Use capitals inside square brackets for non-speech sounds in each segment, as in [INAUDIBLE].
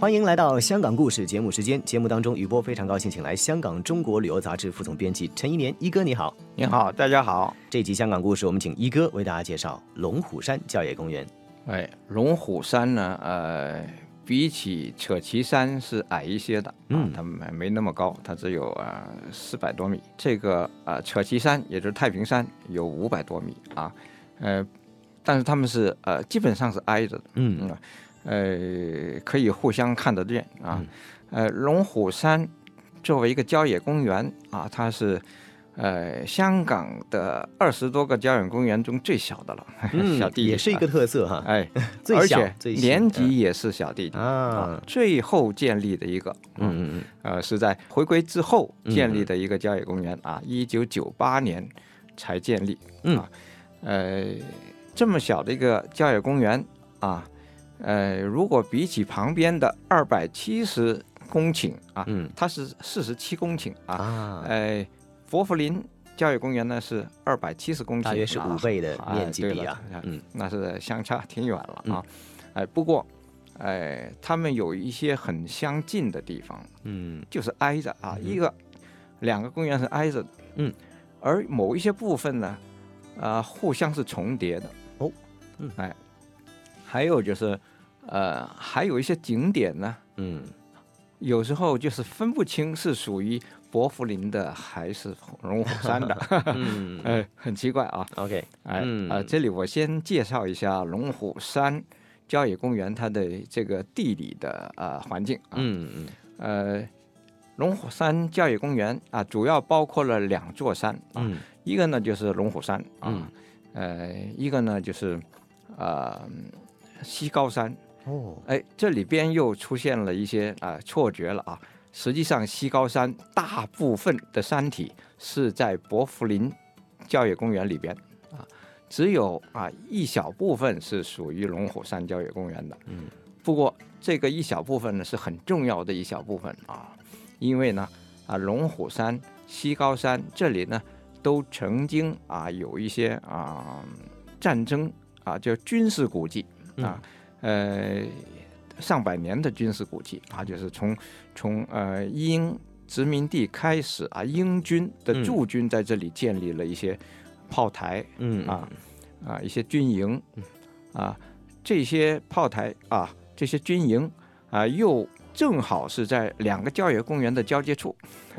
欢迎来到香港故事节目时间。节目当中，雨波非常高兴，请来香港中国旅游杂志副总编辑陈一年一哥，你好。你好，大家好。这集香港故事，我们请一哥为大家介绍龙虎山郊野公园。哎，龙虎山呢，呃，比起扯旗山是矮一些的，嗯，它没没那么高，它只有啊四百多米。这个啊扯旗山，也就是太平山，有五百多米啊，呃，但是他们是呃基本上是挨着的，嗯。呃，可以互相看得见啊。呃，龙虎山作为一个郊野公园啊，它是呃香港的二十多个郊野公园中最小的了，[LAUGHS] 小弟也是一个特色哈。哎，[LAUGHS] 而且年级也是小弟弟啊。最后建立的一个，嗯嗯嗯，呃，是在回归之后建立的一个郊野公园啊，一九九八年才建立啊。呃，这么小的一个郊野公园啊。呃，如果比起旁边的二百七十公顷啊，嗯，它是四十七公顷啊，呃，佛福林教育公园呢是二百七十公顷，大约是五倍的面积比啊，嗯，那是相差挺远了啊，哎，不过，哎，他们有一些很相近的地方，嗯，就是挨着啊，一个两个公园是挨着的，嗯，而某一些部分呢，啊，互相是重叠的哦，嗯，哎，还有就是。呃，还有一些景点呢，嗯，有时候就是分不清是属于伯福林的还是龙虎山的，[LAUGHS] [LAUGHS] 嗯，哎，很奇怪啊。OK，哎，啊，这里我先介绍一下龙虎山郊野公园它的这个地理的呃环境啊，嗯嗯，呃，龙虎山郊野公园啊，主要包括了两座山啊，一个呢就是龙虎山啊，呃，一个呢就是呃西高山。哦，哎，这里边又出现了一些啊错觉了啊！实际上，西高山大部分的山体是在伯福林郊野公园里边啊，只有啊一小部分是属于龙虎山郊野公园的。嗯，不过这个一小部分呢是很重要的一小部分啊，因为呢啊龙虎山、西高山这里呢都曾经啊有一些啊战争啊叫军事古迹啊。呃，上百年的军事古迹啊，就是从从呃英殖民地开始啊，英军的驻军在这里建立了一些炮台，嗯啊啊一些军营，啊这些炮台啊这些军营啊又正好是在两个郊野公园的交接处，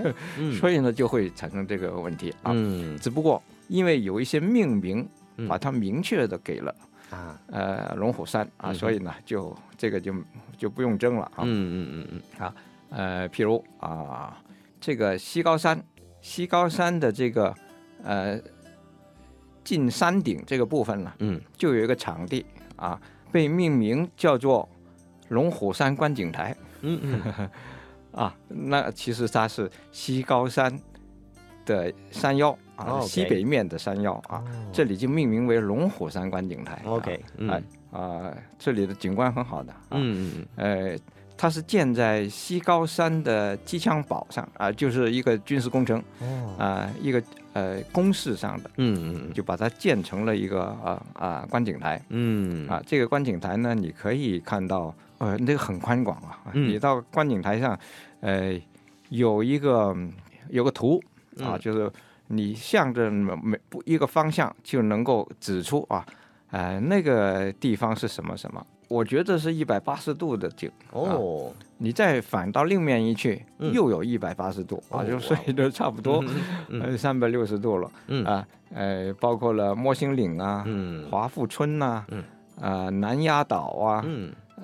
[LAUGHS] 所以呢就会产生这个问题啊。只不过因为有一些命名把它明确的给了。啊，呃，龙虎山啊，所以呢，就这个就就不用争了啊。嗯嗯嗯嗯。啊，呃，譬如啊，这个西高山，西高山的这个呃进山顶这个部分呢，嗯，就有一个场地啊，被命名叫做龙虎山观景台。嗯嗯。[LAUGHS] 啊，那其实它是西高山的山腰。啊，西北面的山腰啊，这里就命名为龙虎山观景台。OK，哎啊，这里的景观很好的。嗯嗯嗯。呃，它是建在西高山的机枪堡上啊，就是一个军事工程。哦。啊，一个呃工事上的。嗯嗯。就把它建成了一个啊啊观景台。嗯。啊，这个观景台呢，你可以看到，呃，那个很宽广啊。嗯。你到观景台上，呃，有一个有个图啊，就是。你向着每不一个方向就能够指出啊，呃，那个地方是什么什么？我觉得是一百八十度的景哦。你再反到另面一去，又有一百八十度啊，就所以都差不多，呃，三百六十度了。嗯啊，呃，包括了摩星岭啊，华富村呐，啊，南丫岛啊，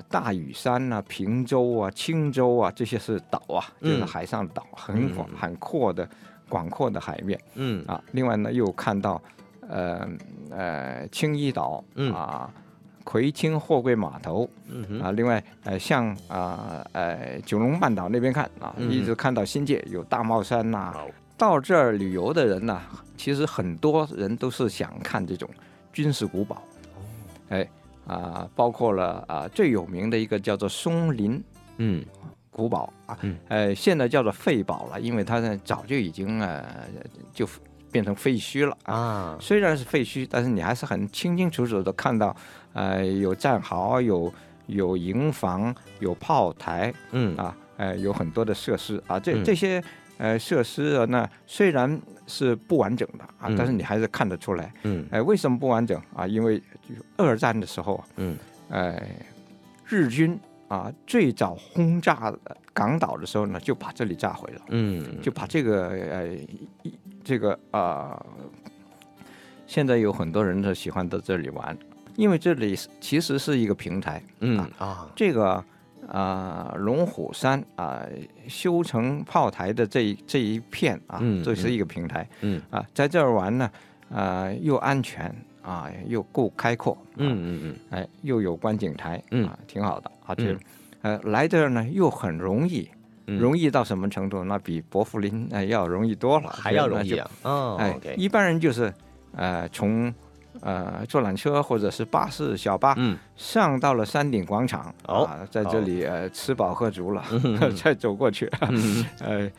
大屿山呐，平洲啊，青州啊，这些是岛啊，就是海上岛，很广很阔的。广阔的海面，嗯。啊，另外呢又看到，呃呃青衣岛，嗯。啊，葵青货柜码头，嗯啊，另外呃向啊呃九龙半岛那边看啊，一直看到新界有大帽山呐，到这儿旅游的人呢，其实很多人都是想看这种军事古堡。哎啊，包括了啊最有名的一个叫做松林。嗯古堡啊，呃现在叫做废堡了，因为它呢早就已经呃就变成废墟了啊。虽然是废墟，但是你还是很清清楚楚的看到，呃有战壕，有有营房，有炮台，嗯啊。呃，有很多的设施啊，这这些呃设施呢，虽然是不完整的啊，但是你还是看得出来。嗯，哎，为什么不完整啊？因为二战的时候，嗯，哎，日军啊最早轰炸港岛的时候呢，就把这里炸毁了。嗯，就把这个呃这个啊，现在有很多人都喜欢到这里玩，因为这里其实是一个平台。嗯啊，这个。啊，龙虎山啊，修成炮台的这一这一片啊，这是一个平台。嗯啊，在这儿玩呢，啊，又安全啊，又够开阔。嗯嗯嗯，哎，又有观景台，啊，挺好的。而且，呃，来这儿呢又很容易，容易到什么程度？那比伯福林呃要容易多了，还要容易啊。哦，哎，一般人就是呃从。呃，坐缆车或者是巴士、小巴，嗯，上到了山顶广场啊，在这里呃吃饱喝足了，[LAUGHS] 再走过去，[LAUGHS] 呃，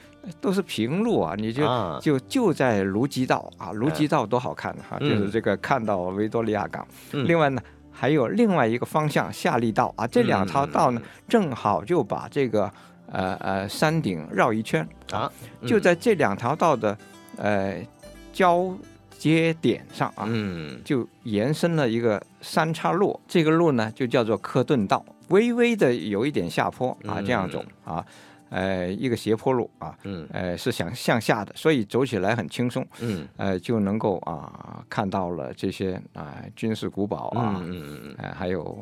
都是平路啊，你就就就在卢吉道啊，卢吉道多好看哈，就是这个看到维多利亚港。另外呢，还有另外一个方向夏利道啊，这两条道呢，正好就把这个呃呃山顶绕一圈啊，就在这两条道的呃交。接点上啊，嗯，就延伸了一个三岔路，这个路呢就叫做科顿道，微微的有一点下坡啊，这样走啊。呃，一个斜坡路啊，嗯，呃，是想向下的，所以走起来很轻松，嗯，呃，就能够啊看到了这些啊军事古堡啊，嗯嗯嗯，呃，还有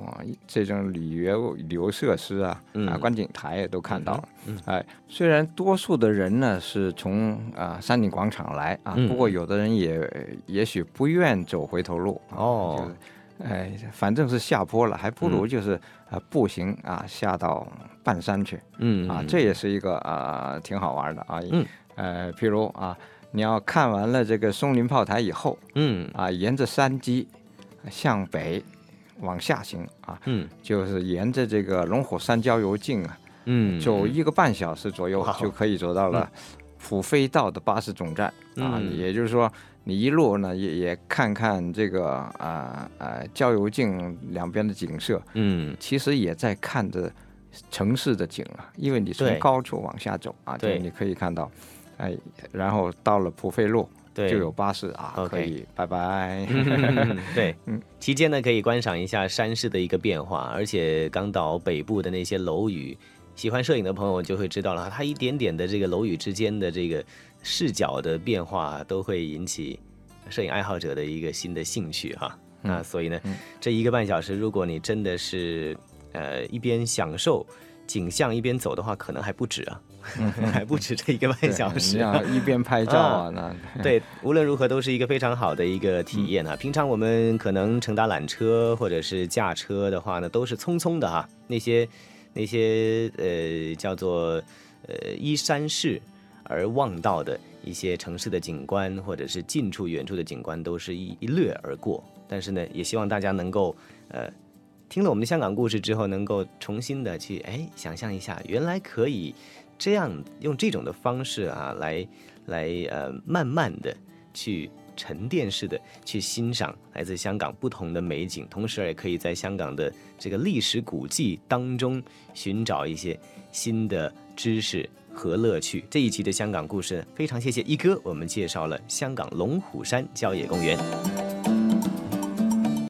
这种旅游旅游设施啊，啊，观景台也都看到了，哎，虽然多数的人呢是从啊山顶广场来啊，不过有的人也也许不愿走回头路哦。哎，反正是下坡了，还不如就是啊步行啊下到半山去，嗯啊，这也是一个啊挺好玩的啊，嗯，呃，譬如啊，你要看完了这个松林炮台以后，嗯。啊，沿着山脊向北往下行啊，嗯，就是沿着这个龙虎山郊游径啊，嗯，走一个半小时左右就可以走到了普飞道的巴士总站啊，也就是说。你一路呢也也看看这个啊啊郊游径两边的景色，嗯，其实也在看着城市的景啊，因为你从高处往下走啊，对，你可以看到，哎，然后到了普费路，对，就有巴士啊，可以，拜拜。对，嗯，期间呢可以观赏一下山势的一个变化，而且港岛北部的那些楼宇，喜欢摄影的朋友就会知道了，它一点点的这个楼宇之间的这个。视角的变化都会引起摄影爱好者的一个新的兴趣哈，那所以呢，这一个半小时，如果你真的是呃一边享受景象一边走的话，可能还不止啊，[LAUGHS] 还不止这一个半小时。啊，一边拍照啊，那。对，无论如何都是一个非常好的一个体验啊。平常我们可能乘搭缆车或者是驾车的话呢，都是匆匆的哈，那些那些呃叫做呃依山势。而望到的一些城市的景观，或者是近处、远处的景观，都是一一掠而过。但是呢，也希望大家能够，呃，听了我们的香港故事之后，能够重新的去，哎，想象一下，原来可以这样用这种的方式啊，来来呃，慢慢的去沉淀式的去欣赏来自香港不同的美景，同时也可以在香港的这个历史古迹当中寻找一些新的知识。和乐趣这一期的香港故事非常谢谢一哥，我们介绍了香港龙虎山郊野公园。